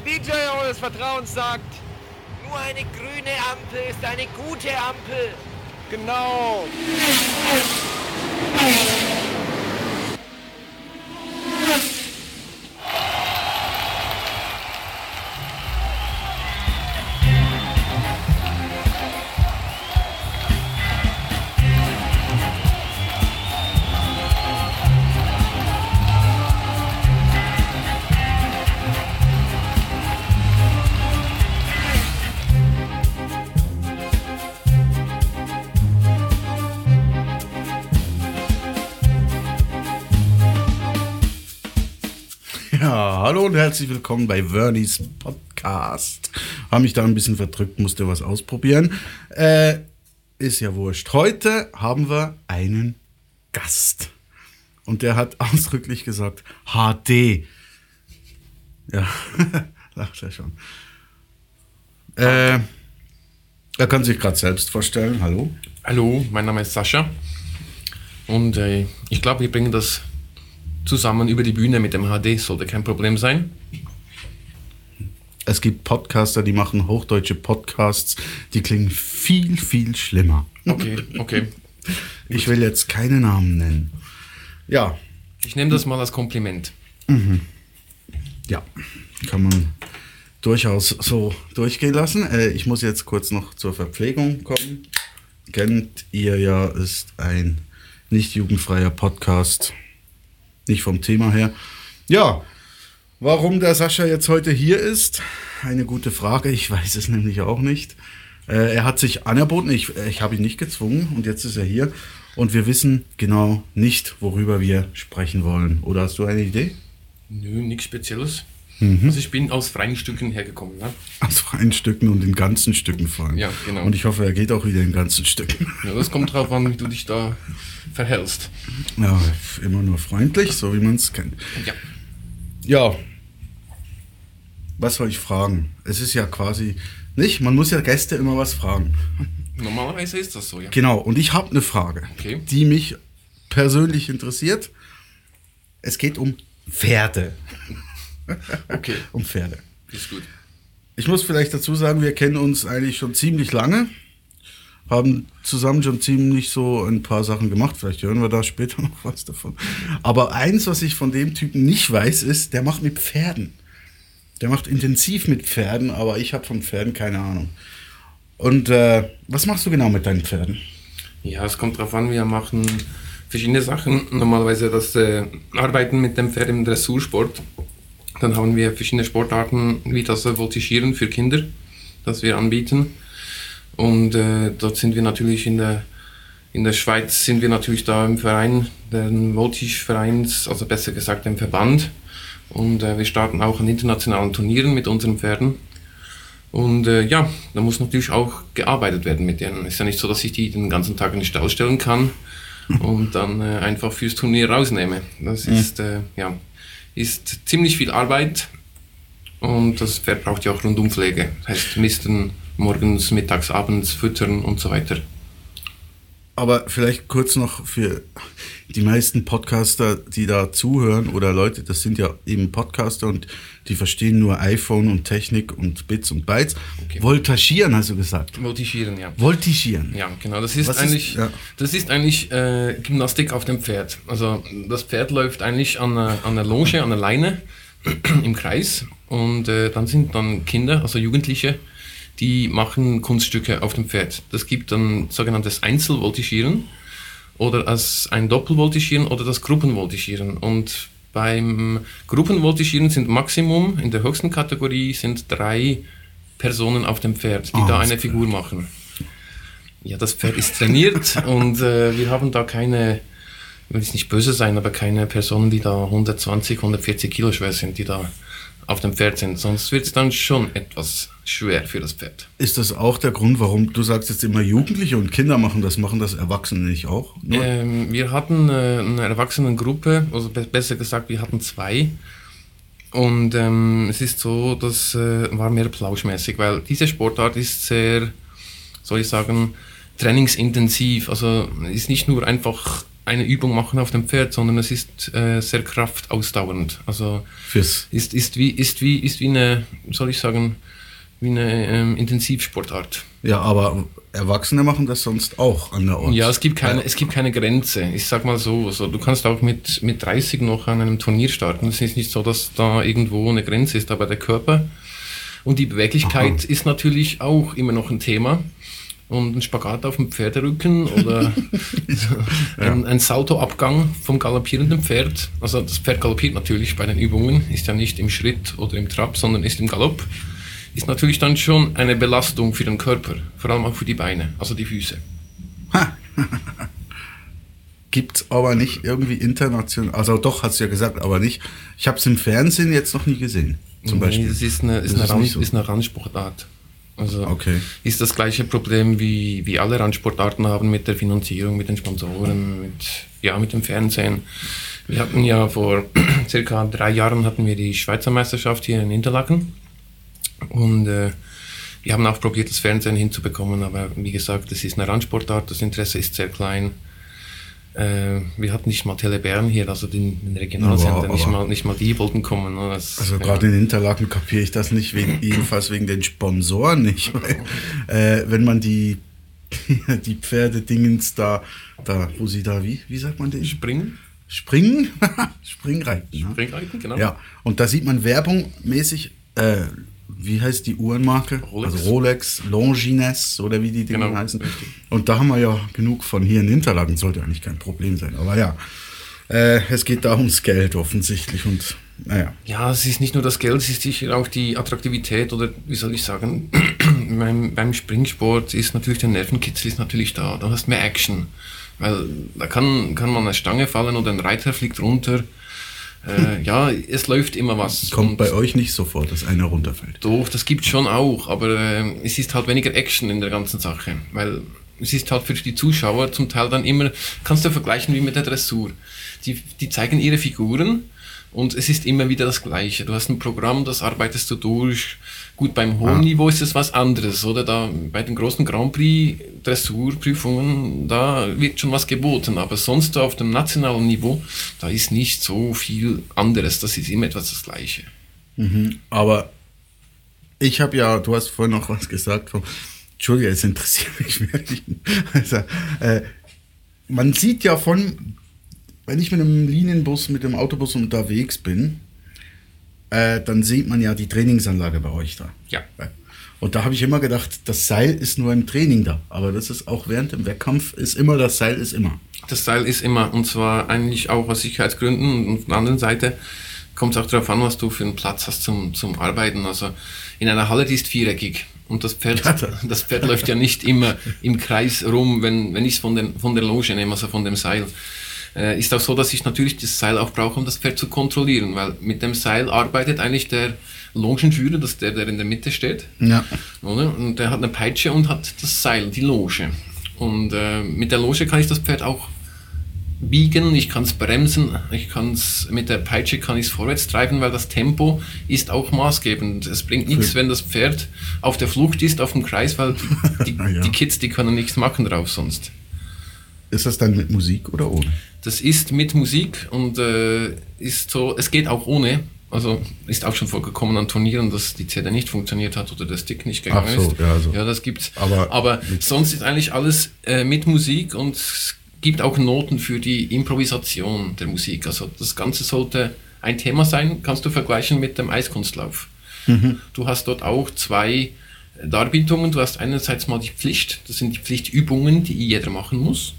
der DJ eures Vertrauens sagt, nur eine grüne Ampel ist eine gute Ampel. Genau. Und herzlich willkommen bei Vernies Podcast. Habe mich da ein bisschen verdrückt, musste was ausprobieren. Äh, ist ja wurscht. Heute haben wir einen Gast. Und der hat ausdrücklich gesagt, HD. Ja, lacht er schon. Äh, er kann sich gerade selbst vorstellen. Hallo. Hallo, mein Name ist Sascha und äh, ich glaube, wir bringen das zusammen über die Bühne mit dem HD, sollte kein Problem sein. Es gibt Podcaster, die machen hochdeutsche Podcasts, die klingen viel, viel schlimmer. Okay, okay. Ich will jetzt keine Namen nennen. Ja, Ich nehme das mal als Kompliment. ja, kann man durchaus so durchgehen lassen. Äh, ich muss jetzt kurz noch zur Verpflegung kommen. Kennt ihr ja, ist ein nicht jugendfreier Podcast. Nicht vom Thema her. Ja, warum der Sascha jetzt heute hier ist, eine gute Frage. Ich weiß es nämlich auch nicht. Äh, er hat sich anerboten, ich, ich habe ihn nicht gezwungen und jetzt ist er hier. Und wir wissen genau nicht, worüber wir sprechen wollen. Oder hast du eine Idee? Nö, nichts Spezielles. Mhm. Also ich bin aus freien Stücken hergekommen. Ne? Aus freien Stücken und in ganzen Stücken fallen. Ja, genau. Und ich hoffe, er geht auch wieder in ganzen Stücken. Ja, das kommt drauf an, wie du dich da verhältst. Ja, immer nur freundlich, so wie man es kennt. Ja. Ja, was soll ich fragen? Es ist ja quasi nicht, man muss ja Gäste immer was fragen. Normalerweise ist das so, ja. Genau, und ich habe eine Frage, Okay. die mich persönlich interessiert. Es geht um Pferde. Okay, Um Pferde. ist gut. Ich muss vielleicht dazu sagen, wir kennen uns eigentlich schon ziemlich lange, haben zusammen schon ziemlich so ein paar Sachen gemacht. Vielleicht hören wir da später noch was davon. Aber eins, was ich von dem Typen nicht weiß, ist, der macht mit Pferden. Der macht intensiv mit Pferden, aber ich habe von Pferden keine Ahnung. Und äh, was machst du genau mit deinen Pferden? Ja, es kommt drauf an, wir machen verschiedene Sachen. Normalerweise das äh, Arbeiten mit dem Pferd im Dressursport. Dann haben wir verschiedene Sportarten, wie das äh, Voltigieren für Kinder, das wir anbieten. Und äh, dort sind wir natürlich in der, in der Schweiz, sind wir natürlich da im Verein, den Voltige-Vereins, also besser gesagt im Verband. Und äh, wir starten auch an internationalen Turnieren mit unseren Pferden. Und äh, ja, da muss natürlich auch gearbeitet werden mit denen. Ist ja nicht so, dass ich die den ganzen Tag in den Stall stellen kann und dann äh, einfach fürs Turnier rausnehme. Das ist, äh, ja, ist ziemlich viel Arbeit und das Pferd braucht ja auch Rundumpflege. Das heißt, misten morgens, mittags, abends, füttern und so weiter. Aber vielleicht kurz noch für die meisten Podcaster, die da zuhören oder Leute, das sind ja eben Podcaster und die verstehen nur iPhone und Technik und Bits und Bytes. Okay. Voltagieren, hast du gesagt. Voltigieren, ja. Voltigieren. Ja, genau. Das ist Was ist- eigentlich, ja. das ist eigentlich äh, Gymnastik auf dem Pferd. Also das Pferd läuft eigentlich an einer, an einer Longe, an der Leine im Kreis und äh, dann sind dann Kinder, also Jugendliche, die machen Kunststücke auf dem Pferd. Das gibt dann sogenanntes Einzelvoltigieren oder als ein Doppelvoltigieren oder das Gruppenvoltigieren. Und beim Gruppenvoltigieren sind Maximum in der höchsten Kategorie sind drei Personen auf dem Pferd, die Ah, da eine Figur machen. Ja, das Pferd ist trainiert und äh, wir haben da keine, ich will jetzt nicht böse sein, aber keine Personen, die da 120, 140 Kilo schwer sind, die da auf dem Pferd sind. Sonst wird es dann schon etwas schwer für das Pferd. Ist das auch der Grund, warum du sagst jetzt immer Jugendliche und Kinder machen das, machen das Erwachsene nicht auch? Ähm, wir hatten äh, eine Erwachsenengruppe, also be besser gesagt, wir hatten zwei. Und ähm, es ist so, das äh, war mehr plauschmäßig, weil diese Sportart ist sehr, soll ich sagen, trainingsintensiv. Also ist nicht nur einfach eine Übung machen auf dem Pferd, sondern es ist äh, sehr kraftausdauernd. Also Fürs ist, ist, wie, ist, wie, ist wie eine, soll ich sagen, wie eine ähm, Intensivsportart. Ja, aber Erwachsene machen das sonst auch an der Ort. Ja, es gibt keine, es gibt keine Grenze. Ich sag mal so, also du kannst auch mit, mit 30 noch an einem Turnier starten. Es ist nicht so, dass da irgendwo eine Grenze ist, aber der Körper und die Beweglichkeit ist natürlich auch immer noch ein Thema. Und ein Spagat auf dem Pferderücken oder ein, ein Saltoabgang vom galoppierenden Pferd. Also das Pferd galoppiert natürlich bei den Übungen, ist ja nicht im Schritt oder im Trab, sondern ist im Galopp. Ist natürlich dann schon eine Belastung für den Körper, vor allem auch für die Beine, also die Füße. Gibt's aber nicht irgendwie international. Also doch, hast du ja gesagt, aber nicht. Ich habe es im Fernsehen jetzt noch nie gesehen. Zum Nee, Beispiel. Das ist eine, ist Das eine, ist Rand, so. ist eine Randsportart. Also Okay. ist das gleiche Problem wie, wie alle Randsportarten haben mit der Finanzierung, mit den Sponsoren, mit, ja, mit dem Fernsehen. Wir hatten ja vor circa drei Jahren hatten wir die Schweizer Meisterschaft hier in Interlaken und äh, wir haben auch probiert, das Fernsehen hinzubekommen, aber wie gesagt, das ist eine Randsportart, das Interesse ist sehr klein. Äh, wir hatten nicht mal Tele Bern hier, also den, den Regionalsender, Aber- nicht, mal, nicht mal die wollten kommen. ne, Das, Also ja. gerade in Interlaken kapiere ich das nicht, wegen, jedenfalls wegen den Sponsoren nicht. Weil, äh, wenn man die, die Pferdedingens da, da, wo sie da, wie, wie sagt man den? Springen, Springen? Springreiten. ne? Springreiten, genau. Ja, und da sieht man Werbung mäßig, äh, wie heißt die Uhrenmarke? Rolex. Also Rolex, Longines oder wie die Dinge Genau, heißen. Und da haben wir ja genug von hier in Interlaken, sollte eigentlich kein Problem sein. Aber ja, äh, es geht da ums Geld offensichtlich und naja. Ja, es ist nicht nur das Geld, es ist sicher auch die Attraktivität oder wie soll ich sagen, beim, beim Springsport ist natürlich der Nervenkitzel ist natürlich da. Da hast mehr Action. Weil da kann, kann man eine Stange fallen oder ein Reiter fliegt runter. Äh, ja, es läuft immer was. Kommt bei euch nicht so vor, dass einer runterfällt. Doch, das gibt schon auch, aber äh, es ist halt weniger Action in der ganzen Sache, weil es ist halt für die Zuschauer zum Teil dann immer, kannst du vergleichen wie mit der Dressur. Die, die zeigen ihre Figuren und es ist immer wieder das Gleiche. Du hast ein Programm, das arbeitest du durch. Gut, beim hohen Niveau ist es was anderes, oder? Da bei den großen Grand Prix Dressurprüfungen, da wird schon was geboten, aber sonst auf dem nationalen Niveau, da ist nicht so viel anderes. Das ist immer etwas das Gleiche. Aber ich habe ja, du hast vorhin noch was gesagt von, Entschuldige, es interessiert mich wirklich. Also, äh, man sieht ja von, wenn ich mit einem Linienbus, mit dem Autobus unterwegs bin, äh, dann sieht man ja die Trainingsanlage bei euch da. Ja. Und da habe ich immer gedacht, das Seil ist nur im Training da. Aber das ist auch während dem Wettkampf, ist immer, das Seil ist immer. Das Seil ist immer, und zwar eigentlich auch aus Sicherheitsgründen. Und auf der anderen Seite kommt es auch darauf an, was du für einen Platz hast zum, zum Arbeiten. Also in einer Halle, die ist viereckig. Und das Pferd, das Pferd läuft ja nicht immer im Kreis rum, wenn, wenn ich es von, den, von der Loge nehme, also von dem Seil. Äh, ist auch so, dass ich natürlich das Seil auch brauche, um das Pferd zu kontrollieren, weil mit dem Seil arbeitet eigentlich der Longenführer, das der, der in der Mitte steht. Ja. Oder? Und der hat eine Peitsche und hat das Seil, die Loge. Und äh, mit der Loge kann ich das Pferd auch biegen, ich kann es bremsen, ich kann es mit der Peitsche kann ich es vorwärts treiben, weil das Tempo ist auch maßgebend. Es bringt nichts, wenn das Pferd auf der Flucht ist, auf dem Kreis, weil die, die, Ja. die Kids, die können nichts machen drauf sonst. Ist das dann mit Musik oder ohne? Das ist mit Musik und äh, ist so, es geht auch ohne. Also ist auch schon vorgekommen an Turnieren, dass die CD nicht funktioniert hat oder der Stick nicht gegangen Ach so, ist. ja, so. ja, das gibt's. Aber- Aber sonst ist eigentlich alles äh, mit Musik und es gibt auch Noten für die Improvisation der Musik. Also das Ganze sollte ein Thema sein, kannst du vergleichen mit dem Eiskunstlauf. Du hast dort auch zwei Darbietungen. Du hast einerseits mal die Pflicht, das sind die Pflichtübungen, die jeder machen muss.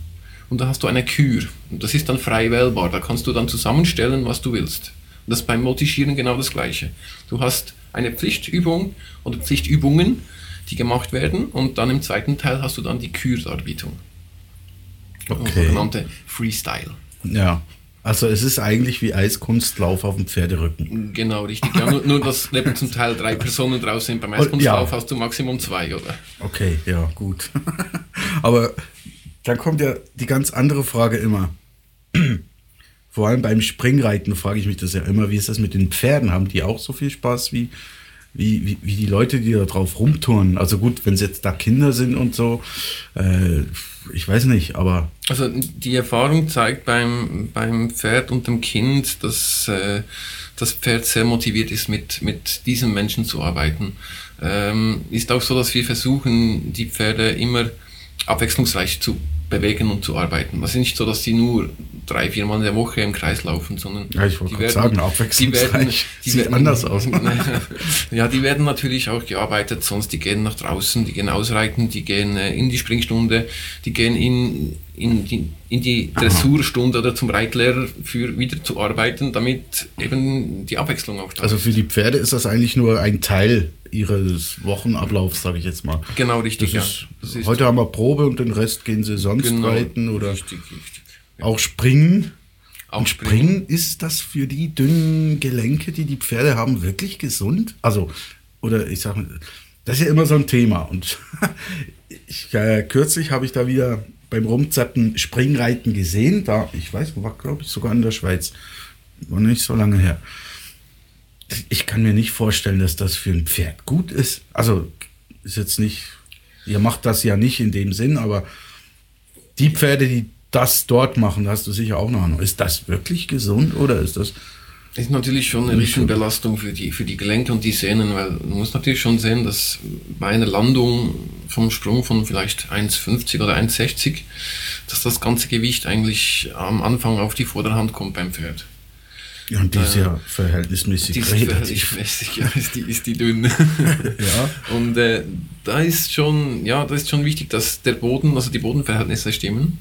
Und da hast du eine Kür. Und das ist dann frei wählbar. Da kannst du dann zusammenstellen, was du willst. Und das ist beim Multischieren genau das Gleiche. Du hast eine Pflichtübung oder Pflichtübungen, die gemacht werden. Und dann im zweiten Teil hast du dann die Kürdarbietung. Okay. Sogenannte Freestyle. Ja. Also es ist eigentlich wie Eiskunstlauf auf dem Pferderücken. Genau, richtig. Ja, nur, nur, dass neben zum Teil drei Personen draus sind. Beim Eiskunstlauf ja. hast du Maximum zwei, oder? Okay, ja, gut. Aber dann kommt ja die ganz andere Frage immer. Vor allem beim Springreiten frage ich mich das ja immer, wie ist das mit den Pferden? Haben die auch so viel Spaß wie wie, wie, die Leute, die da drauf rumtouren. Also gut, wenn es jetzt da Kinder sind und so, äh, ich weiß nicht, aber Also die Erfahrung zeigt beim, beim Pferd und dem Kind, dass äh, das Pferd sehr motiviert ist, mit, mit diesen Menschen zu arbeiten. Ähm, ist auch so, dass wir versuchen, die Pferde immer abwechslungsreich zu bewegen und zu arbeiten. Das ist nicht so, dass die nur drei, vier Mal in der Woche im Kreis laufen, sondern Ja, ich die werden- sagen, abwechslungsreich. Sieht anders aus. ja, die werden natürlich auch gearbeitet, sonst die gehen nach draußen, die gehen ausreiten, die gehen äh, in die Springstunde, die gehen in, in, die, in die Dressurstunde oder zum Reitlehrer für wieder zu arbeiten, damit eben die Abwechslung auch da also für die Pferde ist das eigentlich nur ein Teil ihres Wochenablaufs, sage ich jetzt mal. Genau, richtig, ja. ist, ist heute haben wir Probe und den Rest gehen sie sonst genau, reiten oder richtig, richtig. auch springen. Auch Und springen, ist das für die dünnen Gelenke, die die Pferde haben, wirklich gesund? Also, oder ich sage, das ist ja immer so ein Thema. Und ich, äh, kürzlich habe ich da wieder beim Rumzappen Springreiten gesehen. Da, ich weiß, war glaube ich sogar in der Schweiz. War nicht so lange her. Ich kann mir nicht vorstellen, dass das für ein Pferd gut ist. Also, ist jetzt nicht, ihr macht das ja nicht in dem Sinn, aber die Pferde, die das dort machen, da hast du sicher auch noch Ahnung. Ist das wirklich gesund oder ist das. ist natürlich schon eine Riesenbelastung für die, für die Gelenke und die Sehnen, weil man muss natürlich schon sehen, dass bei einer Landung vom Sprung von vielleicht 1,50 oder 1,60, dass das ganze Gewicht eigentlich am Anfang auf die Vorderhand kommt beim Pferd. Ja, und die ist ja verhältnismäßig Die ist ja, ist die, ist die dünn. Ja. Und äh, da ist schon, ja, da ist schon wichtig, dass der Boden, also die Bodenverhältnisse stimmen.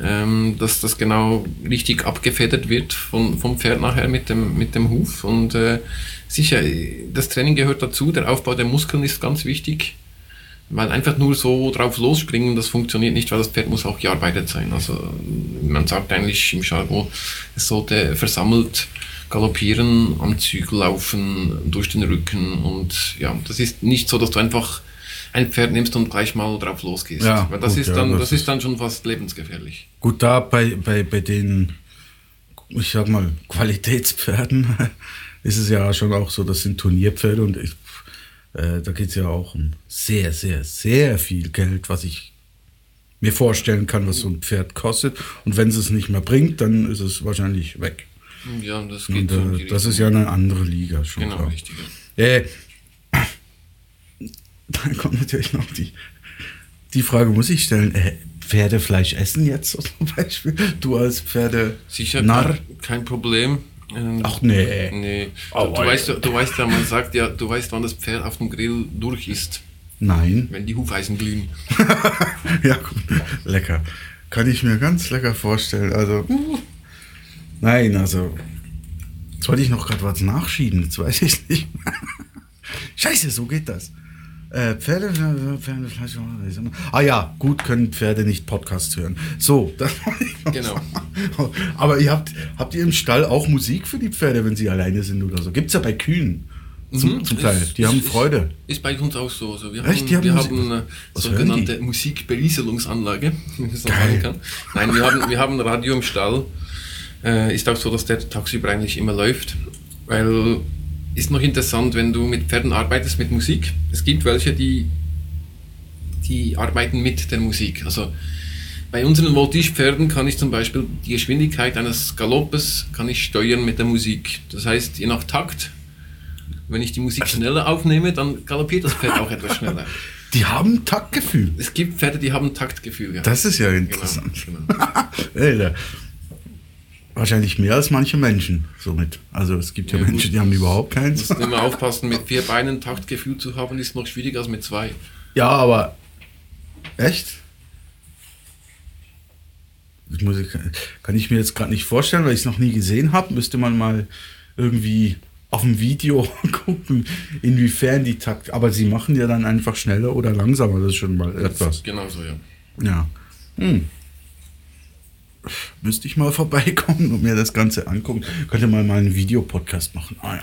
Ähm, dass das genau richtig abgefedert wird von, vom Pferd nachher mit dem, mit dem Huf. Und äh, sicher, das Training gehört dazu, der Aufbau der Muskeln ist ganz wichtig. Weil einfach nur so drauf losspringen, das funktioniert nicht, weil das Pferd muss auch gearbeitet sein. Also man sagt eigentlich im Jargon, es sollte versammelt galoppieren, am Zügel laufen, durch den Rücken und ja, das ist nicht so, dass du einfach ein Pferd nimmst und gleich mal drauf losgehst. Ja, weil das gut, ist ja, dann, das das ist dann schon fast lebensgefährlich. Gut, da bei, bei, bei den, ich sag mal, Qualitätspferden ist es ja schon auch so, das sind Turnierpferde und ich, äh, da geht es ja auch um sehr, sehr, sehr viel Geld, was ich mir vorstellen kann, was so ein Pferd kostet. Und wenn es es nicht mehr bringt, dann ist es wahrscheinlich weg. Ja, das Und geht so in äh, die das ist ja eine andere Liga schon. Genau, klar. Äh, dann kommt natürlich noch die, die Frage, muss ich stellen, äh, Pferdefleisch essen jetzt so zum Beispiel? Du als Pferde Sicher, Narr? kein, kein Problem. Ähm, Ach nee. Nee. Oh, du, du, weißt, ja- du weißt ja, man sagt ja, du weißt, wann das Pferd auf dem Grill durch ist, Nein. wenn die Hufeisen glühen. ja, gut. Lecker. Kann ich mir ganz lecker vorstellen. Also, nein, also, jetzt wollte ich noch gerade was nachschieben, jetzt weiß ich nicht. Scheiße, so geht das. Äh, Pferde, äh, Pferdefleisch. Ah ja, gut können Pferde nicht Podcasts hören. So, das ich Genau. Aber ihr habt, habt ihr im Stall auch Musik für die Pferde, wenn sie alleine sind oder so? Gibt es ja bei Kühen zum, Mhm, zum Teil. ist- Die haben ist- Freude. Ist bei uns auch so. Also wir Echt? haben, Die haben wir Musik- haben eine Was sogenannte? Musikberieselungsanlage, man so Geil. sagen kann. Nein, wir haben, wir haben ein Radio im Stall. Äh, ist auch so, dass der tagsüber eigentlich immer läuft. Weil ist noch interessant, wenn du mit Pferden arbeitest mit Musik. Es gibt welche, die, die arbeiten mit der Musik. Also bei unseren Voltige-Pferden kann ich zum Beispiel die Geschwindigkeit eines Galoppes kann ich steuern mit der Musik. Das heißt, je nach Takt, wenn ich die Musik schneller aufnehme, dann galoppiert das Pferd auch etwas schneller. Die haben Taktgefühl. Es gibt Pferde, die haben Taktgefühl. Ja. Das ist ja genau, interessant. genau. Alter. Wahrscheinlich mehr als manche Menschen somit. Also es gibt ja, Ja. Menschen, die haben überhaupt keins. Muss immer aufpassen, mit vier Beinen Taktgefühl zu haben, ist noch schwieriger als mit zwei. Ja, aber echt? Ich muss, kann ich mir jetzt gerade nicht vorstellen, weil ich es noch nie gesehen habe. Müsste man mal irgendwie auf dem Video gucken, inwiefern die Takt. Aber sie machen ja dann einfach schneller oder langsamer. Das ist schon mal etwas. Genauso, ja. Ja. Hm. Müsste ich mal vorbeikommen und mir das Ganze angucken. Könnte mal mal einen Videopodcast machen. Ah, ja.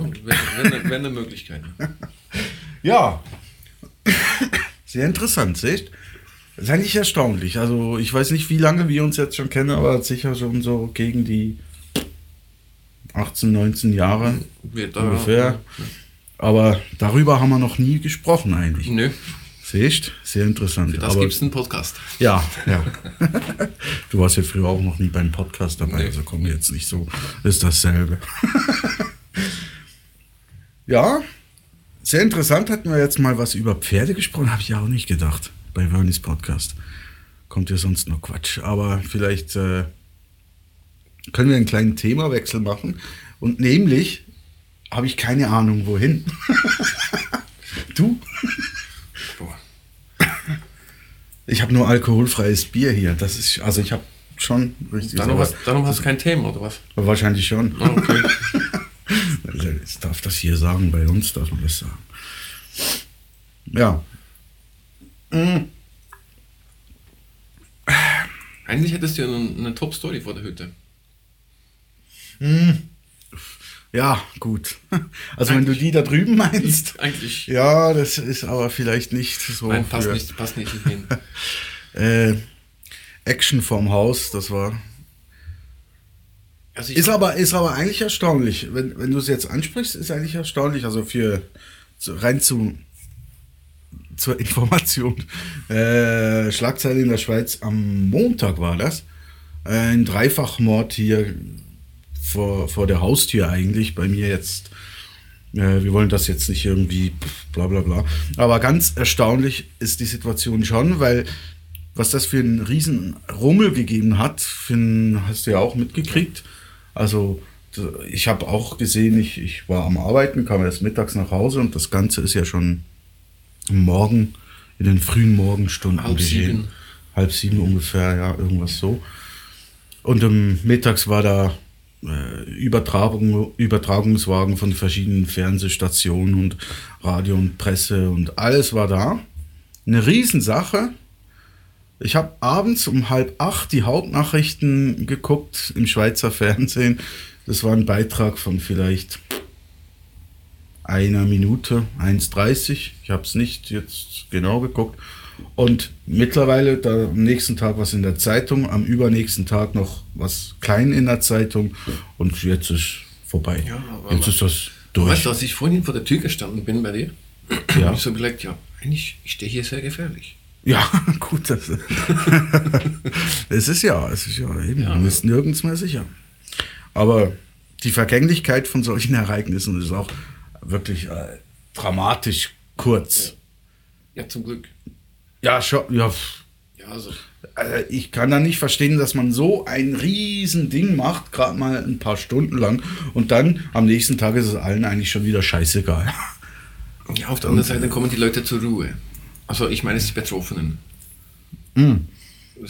wenn, wenn, wenn eine Möglichkeit. Ja. Sehr interessant, seht? Das ist eigentlich erstaunlich. Also, ich weiß nicht, wie lange wir uns jetzt schon kennen, aber sicher schon so gegen die 18, 19 Jahre ungefähr. Aber darüber haben wir noch nie gesprochen eigentlich. Nö, Siehst? Sehr interessant. das Aber, gibt es einen Podcast. Ja, ja. du warst ja früher auch noch nie beim Podcast dabei, Nee. also komm jetzt nicht so. Ist dasselbe. ja, sehr interessant. Hatten wir jetzt mal was über Pferde gesprochen, habe ich ja auch nicht gedacht bei Vernis Podcast. Kommt ja sonst nur Quatsch. Aber vielleicht äh, können wir einen kleinen Themawechsel machen. Und nämlich habe ich keine Ahnung, wohin. du? Ich habe nur alkoholfreies Bier hier. Das ist, also ich habe schon richtig. Darum hast, darum hast du kein Thema, oder was? Wahrscheinlich schon. Ah, Okay. Also, Ich darf das hier sagen, bei uns darf man das sagen. Ja. Mm, Eigentlich hättest du ja eine, eine Top-Story vor der Hütte. Ja, gut. Also wenn du die da drüben meinst. Eigentlich. Ja, das ist aber vielleicht nicht so. Nein, passt für- nicht, passt nicht hin. Äh, Action vorm Haus, das war. Also Ist aber, ist aber eigentlich erstaunlich. Wenn, wenn du es jetzt ansprichst, ist eigentlich erstaunlich. Also für rein zu zur Information. Äh, Schlagzeile in der Schweiz am Montag war das. Ein Dreifachmord hier vor, vor der Haustür eigentlich. Bei mir jetzt. Äh, wir wollen das jetzt nicht irgendwie bla bla bla. Aber ganz erstaunlich ist die Situation schon, weil was das für einen riesen Rummel gegeben hat, für einen, hast du ja auch mitgekriegt. Also ich habe auch gesehen, ich, ich war am Arbeiten, kam erst mittags nach Hause und das Ganze ist ja schon am Morgen, in den frühen Morgenstunden Halb geschehen. sieben. Halb sieben ungefähr, ja, irgendwas so. Und ähm, mittags war da Übertragung, Übertragungswagen von verschiedenen Fernsehstationen und Radio und Presse und alles war da. Eine Riesensache. Ich habe abends um halb acht die Hauptnachrichten geguckt im Schweizer Fernsehen. Das war ein Beitrag von vielleicht einer Minute, 1,30. Ich habe es nicht jetzt genau geguckt. Und mittlerweile, da am nächsten Tag was in der Zeitung, am übernächsten Tag noch was klein in der Zeitung und jetzt ist vorbei. Ja, aber- jetzt ist das Du durch. weißt, als ich vorhin vor der Tür gestanden bin bei dir, Ja. habe ich so überlegt, ja, eigentlich, ich stehe hier sehr gefährlich. Ja, gut. Das, es ist ja, es ist ja eben, Ja. man ist nirgends mehr sicher. Aber die Vergänglichkeit von solchen Ereignissen ist auch wirklich äh, dramatisch kurz. Ja, zum Glück. Ja, schon, ja. Ja, also, Also ich kann da nicht verstehen, dass man so ein riesen Ding macht, gerade mal ein paar Stunden lang und dann am nächsten Tag ist es allen eigentlich schon wieder scheißegal. ja, auf der anderen Seite kommen die Leute zur Ruhe. Also, ich meine, es die Betroffenen.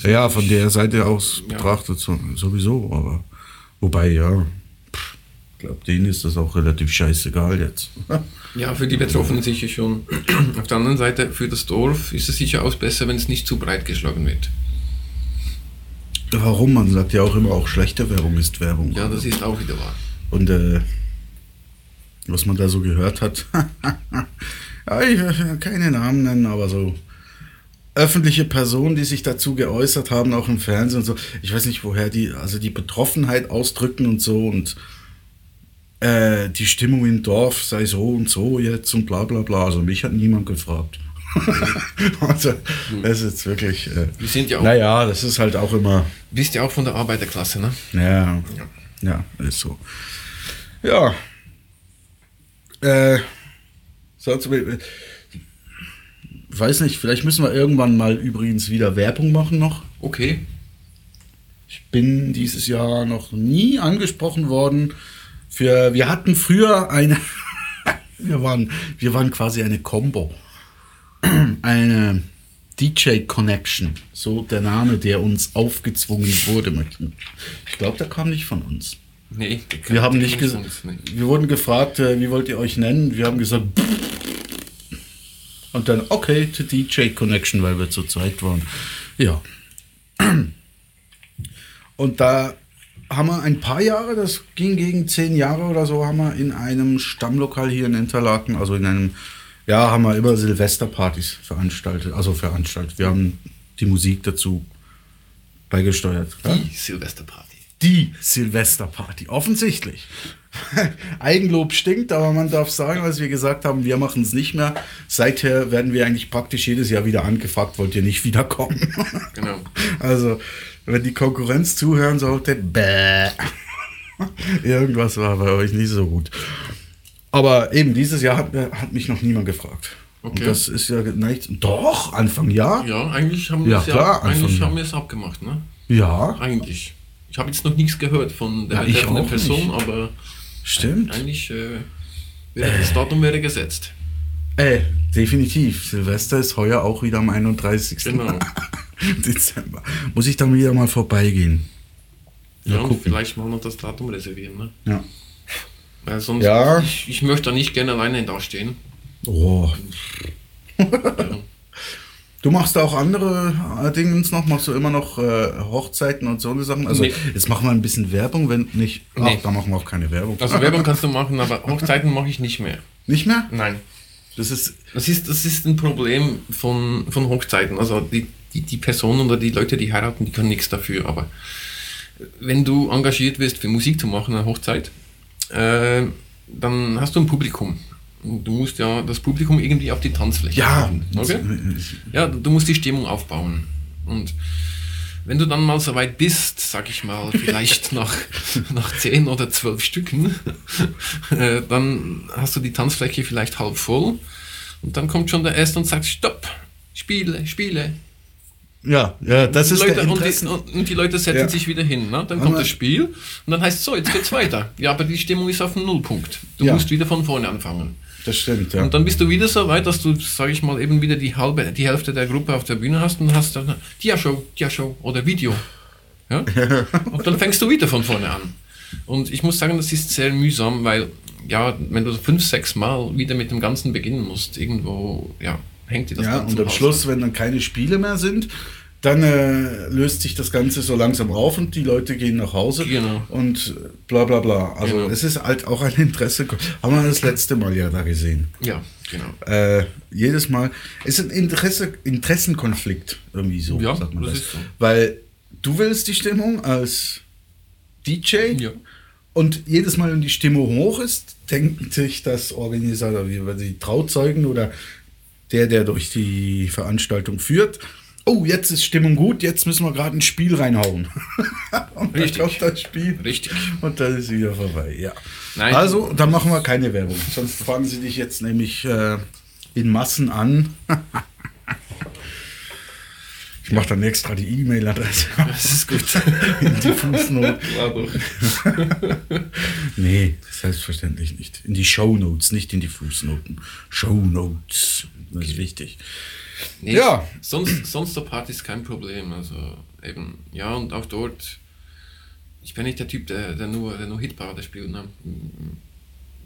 Ja, von der Seite aus Ja. betrachtet so, sowieso, aber wobei, ja, glaube, denen ist das auch relativ scheißegal jetzt. Ja, für die Betroffenen sicher schon. Auf der anderen Seite, für das Dorf ist es sicher auch besser, wenn es nicht zu breit geschlagen wird. Warum? Man sagt ja auch immer, auch schlechte Werbung ist Werbung. Ja, das ist auch wieder wahr. Und äh, was man da so gehört hat, ja, ich will keine Namen nennen, aber so öffentliche Personen, die sich dazu geäußert haben, auch im Fernsehen und so. Ich weiß nicht, woher die, also die Betroffenheit ausdrücken und so und äh, die Stimmung im Dorf sei so und so jetzt und bla bla bla. Also mich hat niemand gefragt. also, das ist wirklich. Äh, Wir sind ja auch, naja, das ist halt auch immer. bist ja auch von der Arbeiterklasse, ne? Ja, ja, ist so. Ja. Äh, sonst, weiß nicht, vielleicht müssen wir irgendwann mal übrigens wieder Werbung machen noch. Okay. Ich bin dieses Jahr noch nie angesprochen worden. Für, wir hatten früher eine, wir waren, wir waren quasi eine Combo. Eine DJ Connection, so der Name, der uns aufgezwungen wurde. Ich glaube, der kam nicht von uns. Nee, Wir haben nicht gesagt. gesagt, wir wurden gefragt, äh, wie wollt ihr euch nennen? Wir haben gesagt, und dann okay, to DJ Connection, weil wir zu zweit waren. Ja. Und da haben wir ein paar Jahre, das ging gegen zehn Jahre oder so, haben wir in einem Stammlokal hier in Interlaken, also in einem, ja, haben wir immer Silvesterpartys veranstaltet, also veranstaltet. Wir haben die Musik dazu beigesteuert. Ja? Die Silvesterparty. Die Silvesterparty, offensichtlich. Eigenlob stinkt, aber man darf sagen, was wir gesagt haben, wir machen es nicht mehr. Seither werden wir eigentlich praktisch jedes Jahr wieder angefragt, wollt ihr nicht wiederkommen? Genau. Also, wenn die Konkurrenz zuhören sollte, bäh. Irgendwas war bei euch nicht so gut. Aber eben, dieses Jahr hat, hat mich noch niemand gefragt. Und Okay. das ist ja nicht. Doch, Anfang Jahr? Ja, eigentlich haben wir Ja, es ja, klar, eigentlich Anfang, haben ja. wir es abgemacht, ne? Ja, Eigentlich. Ich habe jetzt noch nichts gehört von der Ja, betreffenden Person, nicht. aber stimmt. eigentlich äh, wäre das Datum wäre gesetzt. Äh, definitiv. Silvester ist heuer auch wieder am 31. Genau. Dezember. Muss ich dann wieder mal vorbeigehen. Ja, und gucken. vielleicht mal noch das Datum reservieren, ne? Ja. Weil sonst, Ja. ich, ich möchte da nicht gerne alleine dastehen. Oh. Ja. Du machst auch andere äh, Dingens noch? Machst du immer noch äh, Hochzeiten und so eine Sachen? Also Nee. jetzt machen wir ein bisschen Werbung, wenn nicht. Ach, Nee. da machen wir auch keine Werbung. Also Werbung kannst du machen, aber Hochzeiten mache ich nicht mehr. nicht mehr? Nein. Das ist. Das ist, das ist ein Problem von, von Hochzeiten. Also die, die, die Personen oder die Leute, die heiraten, die können nichts dafür. Aber wenn du engagiert wirst, für Musik zu machen, eine Hochzeit, äh, dann hast du ein Publikum. Du musst ja das Publikum irgendwie auf die Tanzfläche Ja. bringen, Okay? Ja, du musst die Stimmung aufbauen. Und wenn du dann mal so weit bist, sag ich mal, vielleicht nach, nach 10 oder 12 Stücken, äh, dann hast du die Tanzfläche vielleicht halb voll. Und dann kommt schon der Erste und sagt, stopp, spiele, spiele. Ja, ja, das ist Leute, der und, die, und die Leute setzen Ja. sich wieder hin. Ne? Dann Aber- kommt das Spiel und dann heißt es so, jetzt geht's weiter. Ja, aber die Stimmung ist auf dem Nullpunkt. Du Ja. musst wieder von vorne anfangen. Das stimmt, ja. Und dann bist du wieder so weit, dass du, sage ich mal, eben wieder die halbe, die Hälfte der Gruppe auf der Bühne hast und hast dann Dia-Show, Dia-Show oder Video. Ja? Und dann fängst du wieder von vorne an. Und ich muss sagen, das ist sehr mühsam, weil, ja, wenn du fünf, sechs Mal wieder mit dem Ganzen beginnen musst, irgendwo, ja, hängt dir das ja, und am. Schluss, wenn dann keine Spiele mehr sind, dann äh, löst sich das Ganze so langsam auf und die Leute gehen nach Hause Genau. und bla bla bla. Also Genau. es ist halt auch ein Interesse. Haben wir das letzte Mal ja da gesehen. Ja, genau. Äh, jedes Mal. Es ist ein Interesse, Interessenkonflikt, irgendwie so, Ja, sagt man das das. so. Weil du willst die Stimmung als DJ Ja. und jedes Mal, wenn die Stimmung hoch ist, denkt sich das Organisator, wie die Trauzeugen oder der, der durch die Veranstaltung führt, oh, jetzt ist Stimmung gut, jetzt müssen wir gerade ein Spiel reinhauen. und Richtig. dann kommt das Spiel Richtig. und dann ist wieder vorbei, ja. Nein. Also, dann machen wir keine Werbung. Sonst fragen sie dich jetzt nämlich äh, in Massen an. ich mache dann extra die E-Mail-Adresse Das ist gut. in die Fußnote. Nee, selbstverständlich nicht. In die Shownotes, nicht in die Fußnoten. Shownotes, das ist wichtig. Nee, Ja. Sonst, sonst der Part ist kein Problem. Also eben, ja, und auch dort, ich bin nicht der Typ, der, der nur, der nur Hitparade spielt. Ne?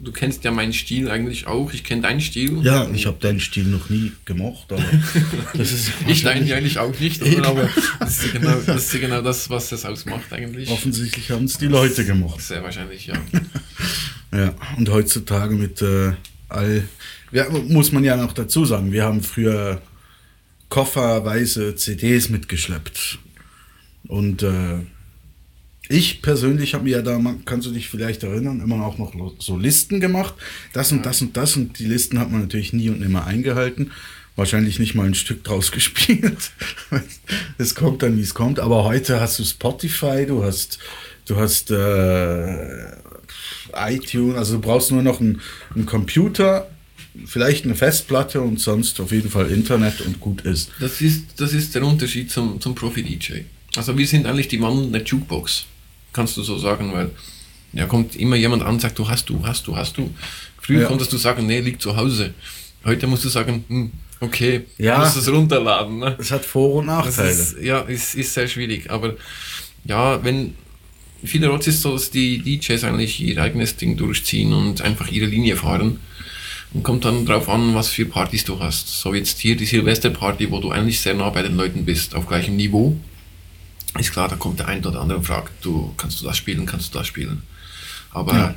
Du kennst ja meinen Stil eigentlich auch, ich kenne deinen Stil. Ja, ich habe deinen Stil noch nie gemocht, aber das ist Ich deinen eigentlich auch nicht, oder? aber das ist, ja genau, das ist genau das, was es ausmacht eigentlich. offensichtlich haben es die Leute gemocht. Sehr wahrscheinlich, ja. Ja, und heutzutage mit äh, all, ja, muss man ja noch dazu sagen, wir haben früher kofferweise CDs mitgeschleppt. Und äh, ich persönlich habe mir ja da, kannst du dich vielleicht erinnern, immer auch noch so Listen gemacht. Das und das und das und die Listen hat man natürlich nie und nimmer eingehalten. Wahrscheinlich nicht mal ein Stück draus gespielt. es kommt dann, wie es kommt. Aber heute hast du Spotify, du hast, du hast äh, iTunes, also du brauchst nur noch einen, einen Computer, vielleicht eine Festplatte und sonst auf jeden Fall Internet und gut ist. Das ist, das ist der Unterschied zum, zum Profi-DJ. Also wir sind eigentlich die wandelnde Jukebox, kannst du so sagen, weil ja kommt immer jemand an und sagt, du hast du, hast du, hast du. Früher Ja. konntest du sagen, nee, liegt zu Hause. Heute musst du sagen, hm, okay, Ja. du musst es runterladen. Ne? Es hat Vor- und Nachteile. ist, ja, es ist sehr schwierig. Aber ja, wenn vielerorts ist so, dass die DJs eigentlich ihr eigenes Ding durchziehen und einfach ihre Linie fahren. Und kommt dann drauf an, was für Partys du hast. So jetzt hier die Silvesterparty, wo du eigentlich sehr nah bei den Leuten bist, auf gleichem Niveau. Ist klar, da kommt der ein oder andere und fragt, du kannst du das spielen, kannst du das spielen. Aber Ja.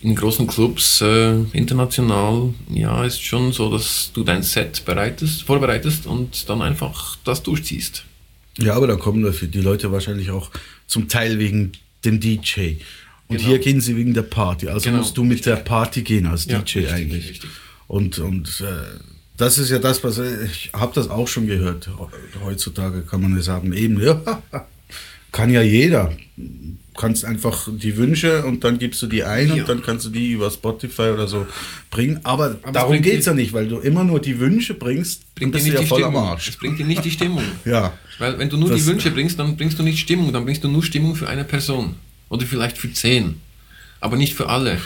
in großen Clubs, äh, international, ja, ist schon so, dass du dein Set bereitest, vorbereitest und dann einfach das durchziehst. Ja, aber da kommen dafür die Leute wahrscheinlich auch zum Teil wegen dem DJ. Und Genau. hier gehen sie wegen der Party. Also Genau, musst du mit der Party gehen als Ja, DJ richtig, eigentlich. richtig. Und, und äh, das ist ja das, was ich habe das auch schon gehört. Heutzutage kann man ja sagen, eben, ja, kann ja jeder. Kannst einfach die Wünsche und dann gibst du die ein Ja. und dann kannst du die über Spotify oder so bringen. Aber, es darum geht es dir- ja nicht, weil du immer nur die Wünsche bringst, dann Bringt dir bist du nicht ja die voll am Stimmung. Arsch. Es bringt dir nicht die Stimmung. Ja. Weil wenn du nur Das- die Wünsche bringst, dann bringst du nicht Stimmung, dann bringst du nur Stimmung für eine Person. Oder vielleicht für zehn. Aber nicht für alle.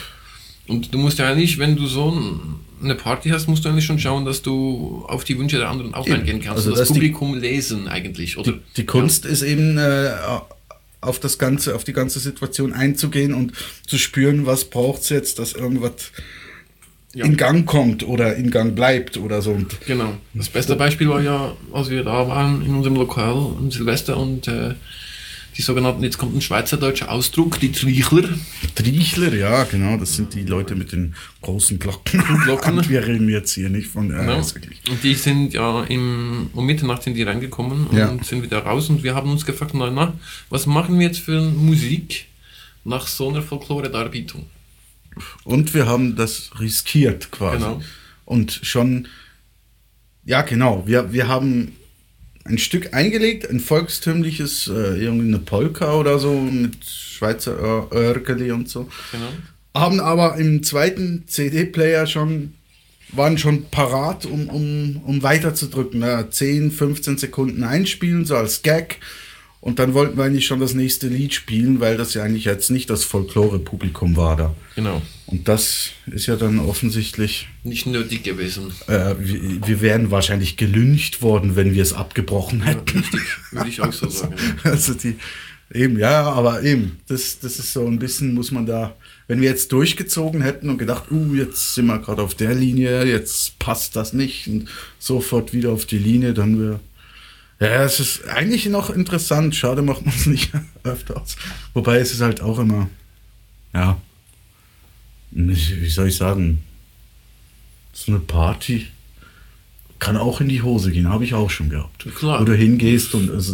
Und du musst ja eigentlich, wenn du so ein- eine Party hast, musst du eigentlich schon schauen, dass du auf die Wünsche der anderen auch Eben. eingehen kannst. Also und das dass die- Publikum lesen eigentlich. Oder? Die, die Kunst ist eben äh, auf das ganze, auf die ganze Situation einzugehen und zu spüren, was braucht es jetzt, dass irgendwas Ja. in Gang kommt oder in Gang bleibt oder so. Genau. Das beste Beispiel war ja, als wir da waren in unserem Lokal am Silvester und äh, die sogenannten, jetzt kommt ein schweizerdeutscher Ausdruck, die Triechler. Triechler, ja, genau, das sind die Leute mit den großen Glocken. Glocken. Und wir reden jetzt hier nicht von. Äh, Genau. Und die sind ja im, um Mitternacht sind die reingekommen und Ja. sind wieder raus und wir haben uns gefragt, na, na, was machen wir jetzt für Musik nach so einer Folklore-Darbietung? Und wir haben das riskiert quasi. Genau. Und schon, ja, genau, wir, wir haben ein Stück eingelegt, ein volkstümliches, äh, irgendeine Polka oder so mit Schweizer Ör- Örgeli und so. Genau. haben aber im zweiten CD-Player schon, waren schon parat, um, um, um weiterzudrücken. Ja, 10, 15 Sekunden einspielen, so als Gag. Und dann wollten wir eigentlich schon das nächste Lied spielen, weil das ja eigentlich jetzt nicht das Folklore-Publikum war da. Genau. Und das ist ja dann offensichtlich, Nicht nötig gewesen. äh, wir, wir wären wahrscheinlich gelüncht worden, wenn wir es abgebrochen hätten. Richtig, würde ich auch so sagen. Also die, eben, ja, aber eben, das, das ist so ein bisschen, muss man da, wenn wir jetzt durchgezogen hätten und gedacht, uh, jetzt sind wir gerade auf der Linie, jetzt passt das nicht und sofort wieder auf die Linie, dann wäre, ja, es ist eigentlich noch interessant, schade macht man es nicht öfters. Wobei es ist halt auch immer, ja, wie soll ich sagen, so eine Party kann auch in die Hose gehen, habe ich auch schon gehabt. Klar. Wo du hingehst und es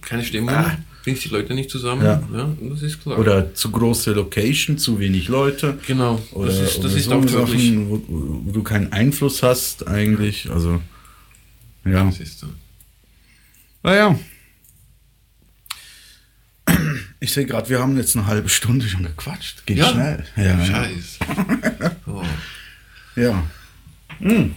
Keine Stimmung, Ah. bringst die Leute nicht zusammen. Ja. Ja, das ist klar. Oder zu große Location, zu wenig Leute. genau, Oder, das ist, das ist so auch. Sachen, wo, wo du keinen Einfluss hast eigentlich. Also, ja. Das ist so. Naja. Ich sehe gerade, wir haben jetzt eine halbe Stunde schon gequatscht. Geht Ja. schnell. Ja, ja. Scheiß. Oh. ja. Hm.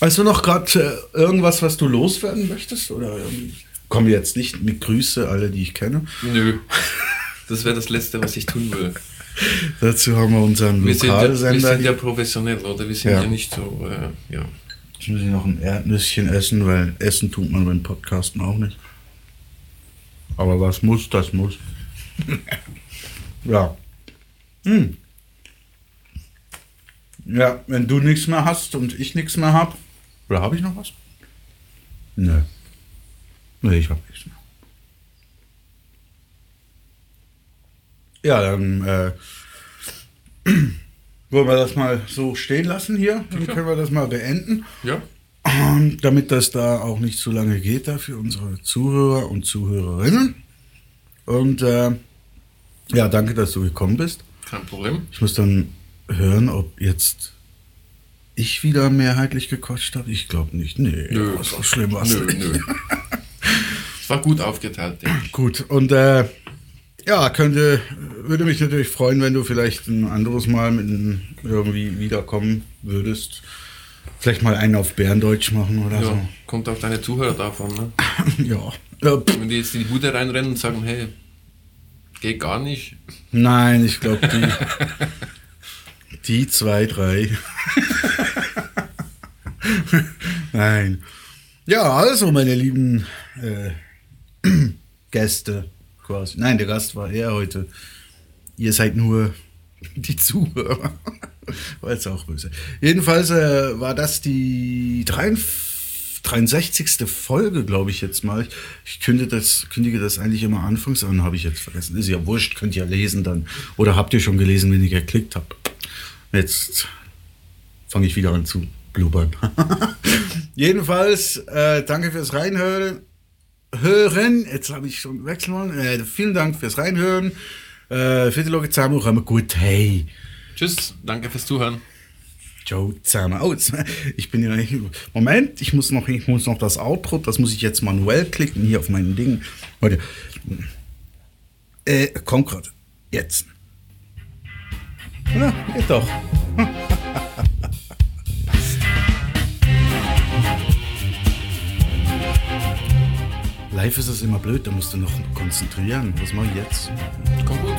Weißt du noch gerade äh, irgendwas, was du loswerden möchtest? Oder irgendwie? Komm jetzt nicht mit Grüße, alle, die ich kenne. Nö. Das wäre das Letzte, was ich tun will. Dazu haben wir unseren Wir sind, ja, wir Lokalsender. sind ja professionell, oder? Wir sind Ja. ja, nicht so, äh, ja. Jetzt muss ich noch ein Erdnüsschen essen, weil Essen tut man beim Podcasten auch nicht. Aber was muss, das muss. ja. Hm. Ja, wenn du nichts mehr hast und ich nichts mehr habe. Oder habe ich noch was? Nö. Nee, ich habe nichts mehr. Ja, dann äh, wollen wir das mal so stehen lassen hier. Dann können wir das mal beenden. Ja, Und damit das da auch nicht zu lange geht, da für unsere Zuhörer und Zuhörerinnen. Und äh, ja, danke, dass du gekommen bist. kein Problem. Ich muss dann hören, ob jetzt ich wieder mehrheitlich gequatscht habe. Ich glaube nicht. Nee, Nö. so schlimm war es Nö, nö. Es war gut aufgeteilt. Gut, und äh, ja, könnte, würde mich natürlich freuen, wenn du vielleicht ein anderes Mal mit einem irgendwie wiederkommen würdest. Vielleicht mal einen auf Bärendeutsch machen oder Ja, kommt auf deine Zuhörer davon, ne? so. Ja. Wenn die jetzt in die Bude reinrennen und sagen, hey, geht gar nicht. nein, ich glaube, die, die zwei, drei. nein. Ja, also, meine lieben äh, Gäste quasi. Nein, der Gast war er heute. Ihr seid nur die Zuhörer. War jetzt auch böse. Jedenfalls äh, war das die 63. 63. Folge, glaube ich jetzt mal. Ich, ich kündige, das, kündige das eigentlich immer anfangs an, habe ich jetzt vergessen. Ist ja wurscht, könnt ihr lesen dann. Oder habt ihr schon gelesen, wenn ihr geklickt habt. Jetzt fange ich wieder an zu blubbern. Jedenfalls, äh, danke fürs Reinhören. Hören. Jetzt habe ich schon wechseln. Äh, vielen Dank fürs Reinhören. Äh, für die Leute zusammen kommen gut. Hey. Tschüss, danke fürs Zuhören. Ciao zusammen. Oh, jetzt, ich bin ja. Moment, ich muss noch, ich muss noch das Outro, das muss ich jetzt manuell klicken hier auf meinem Ding. Warte. Äh, kommt gerade. Jetzt. Na, geht doch. Live ist es immer blöd, da musst du noch konzentrieren. Was mache ich jetzt? Kommt gut.